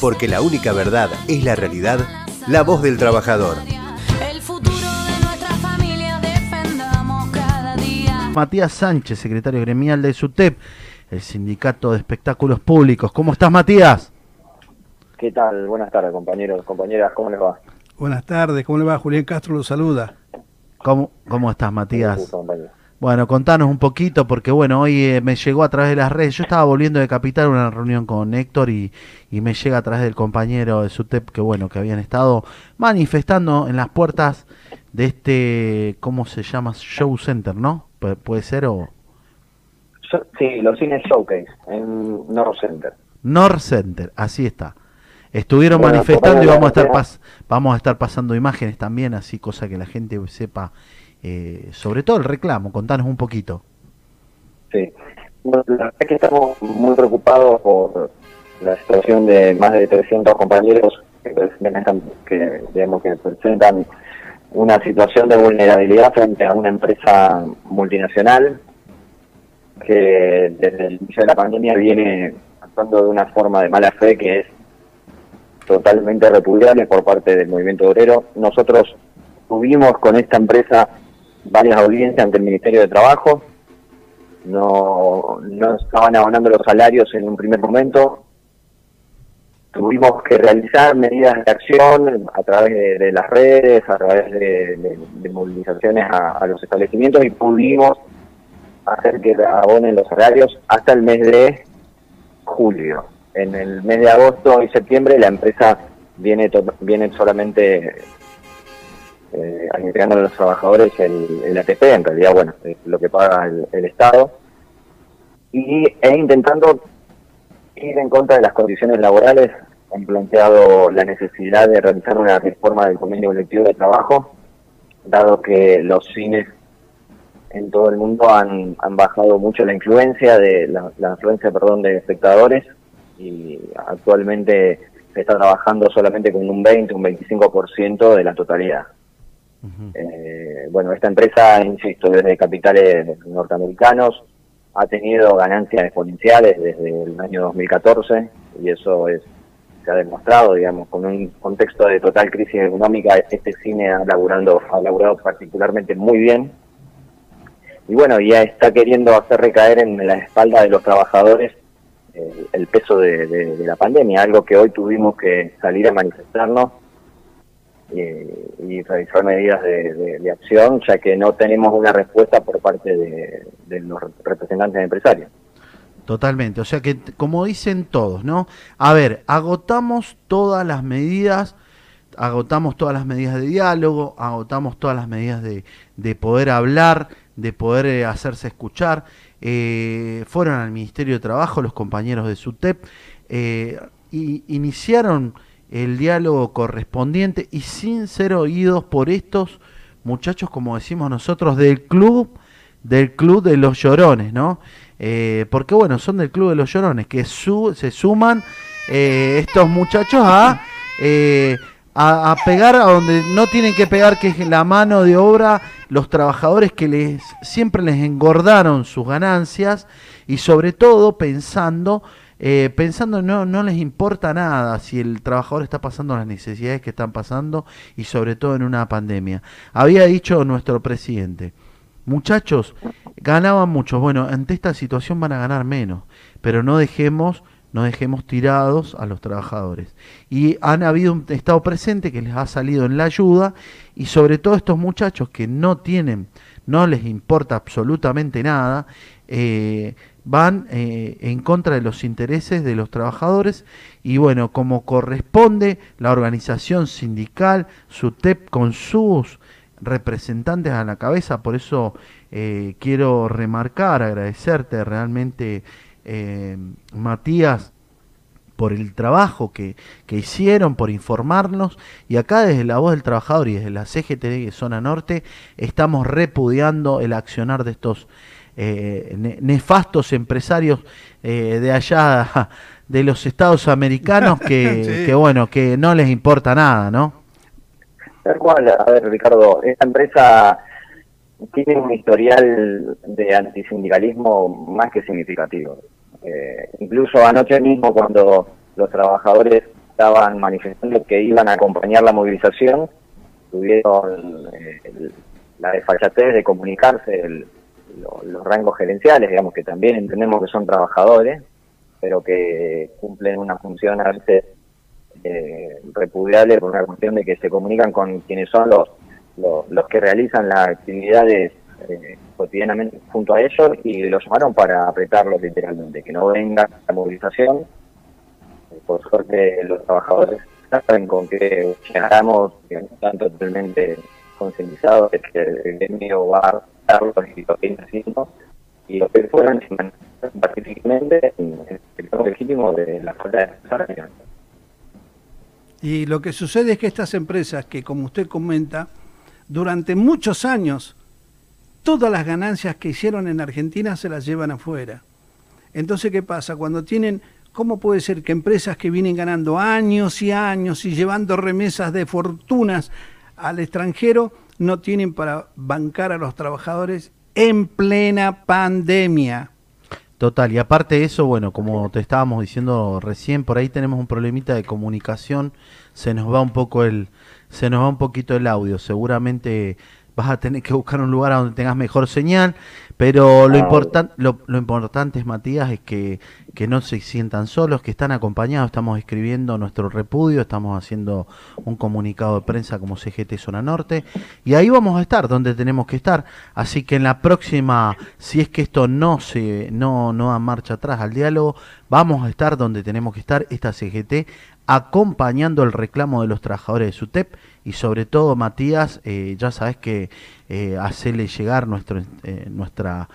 Porque la única verdad es la realidad, la voz del trabajador. El futuro de nuestra familia defendamos cada día. Matías Sánchez, secretario gremial de SUTEP, el Sindicato de Espectáculos Públicos. ¿Cómo estás, Matías? ¿Qué tal? Buenas tardes, compañeros, compañeras, ¿cómo les va? Buenas tardes, ¿cómo le va? Julián Castro lo saluda. ¿Cómo, cómo estás, Matías? Bueno, contanos un poquito, porque bueno, hoy eh, me llegó a través de las redes. Yo estaba volviendo de Capital una reunión con Héctor y, y me llega a través del compañero de SUTEP que bueno, que habían estado manifestando en las puertas de este, ¿cómo se llama? Show Center, ¿no? Pu- ¿Puede ser o sí, los cines Showcase en North Center. North Center? Así está. Estuvieron Bueno, manifestando y vamos a estar pas- vamos a estar pasando imágenes también, así cosa que la gente sepa eh, sobre todo el reclamo. Contanos un poquito. Sí. Bueno, la verdad es que estamos muy preocupados por la situación de más de 300 compañeros que presentan, digamos, que presentan una situación de vulnerabilidad frente a una empresa multinacional que desde el inicio de la pandemia viene actuando de una forma de mala fe que es totalmente repudiable por parte del movimiento obrero. Nosotros tuvimos con esta empresa varias audiencias ante el Ministerio de Trabajo, no, no estaban abonando los salarios en un primer momento. Tuvimos que realizar medidas de acción a través de, las redes, a través de, movilizaciones a, los establecimientos y pudimos hacer que abonen los salarios hasta el mes de julio. En el mes de agosto y septiembre la empresa viene, viene solamente eh, a los trabajadores el, el ATP, en realidad, bueno, es lo que paga el, Estado, y, e intentando ir en contra de las condiciones laborales, han planteado la necesidad de realizar una reforma del convenio colectivo de trabajo, dado que los cines en todo el mundo han, han bajado mucho la influencia de la, la influencia perdón de espectadores y actualmente se está trabajando solamente con un 20 un 25% de la totalidad eh, bueno, esta empresa, insisto, desde capitales norteamericanos, ha tenido ganancias exponenciales desde el año 2014 y eso es se ha demostrado, digamos, con un contexto de total crisis económica, este cine ha laburando, ha laburado particularmente muy bien. Y bueno, ya está queriendo hacer recaer en la espalda de los trabajadores eh, el peso de, la pandemia, algo que hoy tuvimos que salir a manifestarnos y realizar medidas de, de- de acción, ya que no tenemos una respuesta por parte de, de los representantes empresarios. Totalmente, o sea que como dicen todos, ¿no? A ver, agotamos todas las medidas, agotamos todas las medidas de diálogo, agotamos todas las medidas de, de poder hablar, de poder eh, hacerse escuchar. Eh, fueron al Ministerio de Trabajo los compañeros de SUTEP eh, y iniciaron el diálogo correspondiente y sin ser oídos por estos muchachos, como decimos nosotros, del club del club de los llorones, ¿no? Eh, porque bueno, son del club de los llorones, que su- se suman eh, estos muchachos a, eh, a, a pegar a donde no tienen que pegar, que es la mano de obra, los trabajadores que les siempre les engordaron sus ganancias y sobre todo pensando eh, pensando no, no les importa nada si el trabajador está pasando las necesidades que están pasando y sobre todo en una pandemia. Había dicho nuestro presidente, muchachos, ganaban muchos, bueno, ante esta situación van a ganar menos, pero no dejemos no dejemos tirados a los trabajadores. Y han habido un estado presente que les ha salido en la ayuda y sobre todo estos muchachos que no tienen, no les importa absolutamente nada, eh, van eh, en contra de los intereses de los trabajadores y bueno, como corresponde la organización sindical, SUTEP con sus representantes a la cabeza, por eso eh, quiero remarcar, agradecerte realmente, eh, Matías, por el trabajo que, que hicieron, por informarnos, y acá desde la voz del trabajador y desde la CGT de Zona Norte estamos repudiando el accionar de estos eh, ne- nefastos empresarios eh, de allá de los estados americanos que, Sí. que bueno, que no les importa nada, ¿no? Tal cual, a ver, Ricardo, esta empresa tiene un historial de antisindicalismo más que significativo. Eh, incluso anoche mismo, cuando los trabajadores estaban manifestando que iban a acompañar la movilización, tuvieron eh, el- la desfachatez de comunicarse el- lo- los rangos gerenciales, digamos que también entendemos que son trabajadores, pero que cumplen una función a veces eh, repudiable por una cuestión de que se comunican con quienes son los, los, los que realizan las actividades eh, cotidianamente junto a ellos y los llamaron para apretarlos literalmente, que no venga la movilización. Por suerte los trabajadores saben con qué llegamos, que están totalmente concientizados de que el gremio va a y lo y lo que fueron se manifestaron pacíficamente en el sector legítimo de la falta de necesidad. Y lo que sucede es que estas empresas que, como usted comenta, durante muchos años, todas las ganancias que hicieron en Argentina se las llevan afuera. Entonces, ¿qué pasa? Cuando tienen, ¿cómo puede ser que empresas que vienen ganando años y años y llevando remesas de fortunas al extranjero no tienen para bancar a los trabajadores en plena pandemia? Total, y aparte de eso, bueno, como te estábamos diciendo recién, por ahí tenemos un problemita de comunicación, se nos va un poco el, se nos va un poquito el audio, seguramente vas a tener que buscar un lugar a donde tengas mejor señal, pero lo, importan- lo, lo importante, Matías, es que, que no se sientan solos, que están acompañados, estamos escribiendo nuestro repudio, estamos haciendo un comunicado de prensa como CGT Zona Norte, y ahí vamos a estar donde tenemos que estar, así que en la próxima, si es que esto no se, no, no da marcha atrás al diálogo, vamos a estar donde tenemos que estar, esta CGT, acompañando el reclamo de los trabajadores de SUTEP y sobre todo Matías, eh, ya sabes que eh, hacerle llegar eh, nuestra,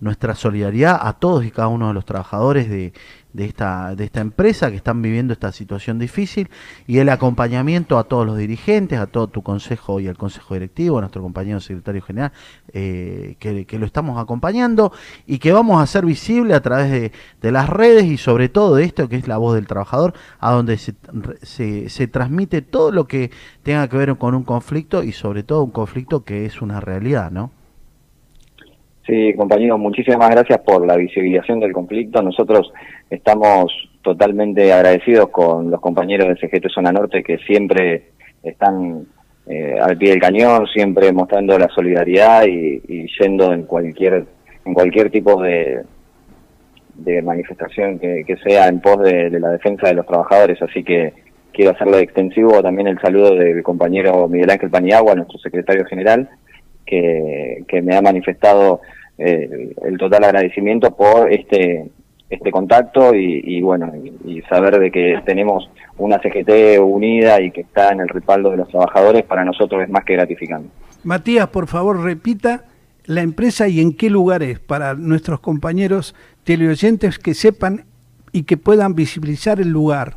nuestra solidaridad a todos y cada uno de los trabajadores de, de, esta, de esta empresa que están viviendo esta situación difícil y el acompañamiento a todos los dirigentes, a todo tu consejo y al consejo directivo, a nuestro compañero secretario general, eh, que, que lo estamos acompañando y que vamos a hacer visible a través de, de las redes y sobre todo de esto que es la voz del trabajador, a donde se, se, se transmite todo lo que tenga que ver con un conflicto y sobre todo un conflicto que es una realidad, ¿no? Sí, compañeros, muchísimas gracias por la visibilización del conflicto. Nosotros estamos totalmente agradecidos con los compañeros de CGT Zona Norte que siempre están eh, al pie del cañón, siempre mostrando la solidaridad y, yendo en cualquier en cualquier tipo de, de manifestación que, que sea en pos de, de la defensa de los trabajadores. Así que quiero hacerle extensivo también el saludo del compañero Miguel Ángel Paniagua, nuestro secretario general, que, que me ha manifestado eh, el total agradecimiento por este este contacto y, y bueno y, y saber de que tenemos una CGT unida y que está en el respaldo de los trabajadores para nosotros es más que gratificante. Matías, por favor, repita la empresa y en qué lugar es para nuestros compañeros teleoyentes que sepan y que puedan visibilizar el lugar.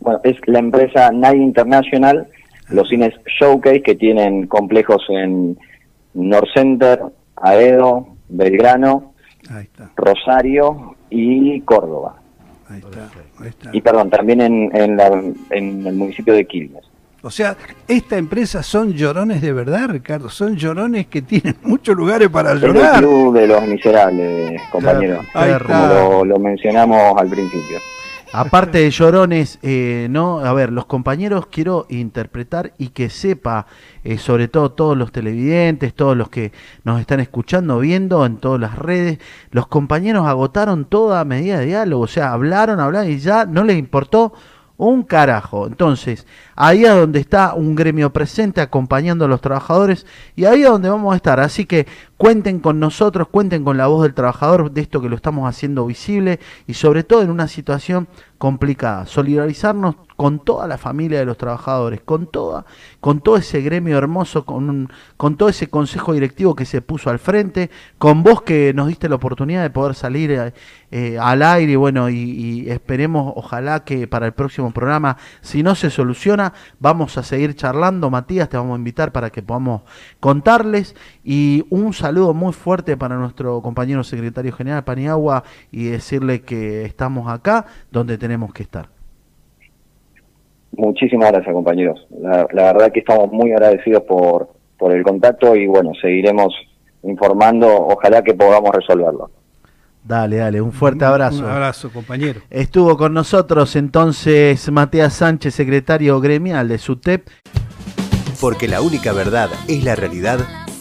Bueno, es la empresa Night International, los cines Showcase que tienen complejos en North Center, Aedo, Belgrano, Ahí está, Rosario y Córdoba. ahí está, ahí está. Y perdón, también en, en, la, en el municipio de Quilmes. O sea, esta empresa son llorones de verdad, Ricardo. Son llorones que tienen muchos lugares para Es el llorar. club de los miserables, compañero. Ahí. Como está. lo, lo mencionamos al principio. Aparte de llorones, eh, no, a ver, los compañeros quiero interpretar y que sepa, eh, sobre todo todos los televidentes, todos los que nos están escuchando, viendo en todas las redes, los compañeros agotaron toda medida de diálogo, o sea, hablaron, hablaron y ya no les importó un carajo. Entonces, ahí es donde está un gremio presente acompañando a los trabajadores y ahí es donde vamos a estar. Así que cuenten con nosotros, cuenten con la voz del trabajador de esto que lo estamos haciendo visible y sobre todo en una situación complicada. Solidarizarnos con toda la familia de los trabajadores, con toda, con todo ese gremio hermoso, con, todo ese consejo directivo que se puso al frente, con vos que nos diste la oportunidad de poder salir eh, eh, al aire, y bueno, y, esperemos, ojalá que para el próximo programa, si no se soluciona, vamos a seguir charlando, Matías, te vamos a invitar para que podamos contarles, y un saludo muy fuerte para nuestro compañero secretario general Paniagua, y decirle que estamos acá donde tenemos que estar. Muchísimas gracias, compañeros. La, la verdad que estamos muy agradecidos por, por el contacto y bueno, seguiremos informando. Ojalá que podamos resolverlo. Dale, dale, un fuerte abrazo. Un abrazo, compañero. Estuvo con nosotros entonces Matías Sánchez, secretario gremial de SUTEP. Porque la única verdad es la realidad,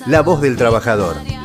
la voz del trabajador.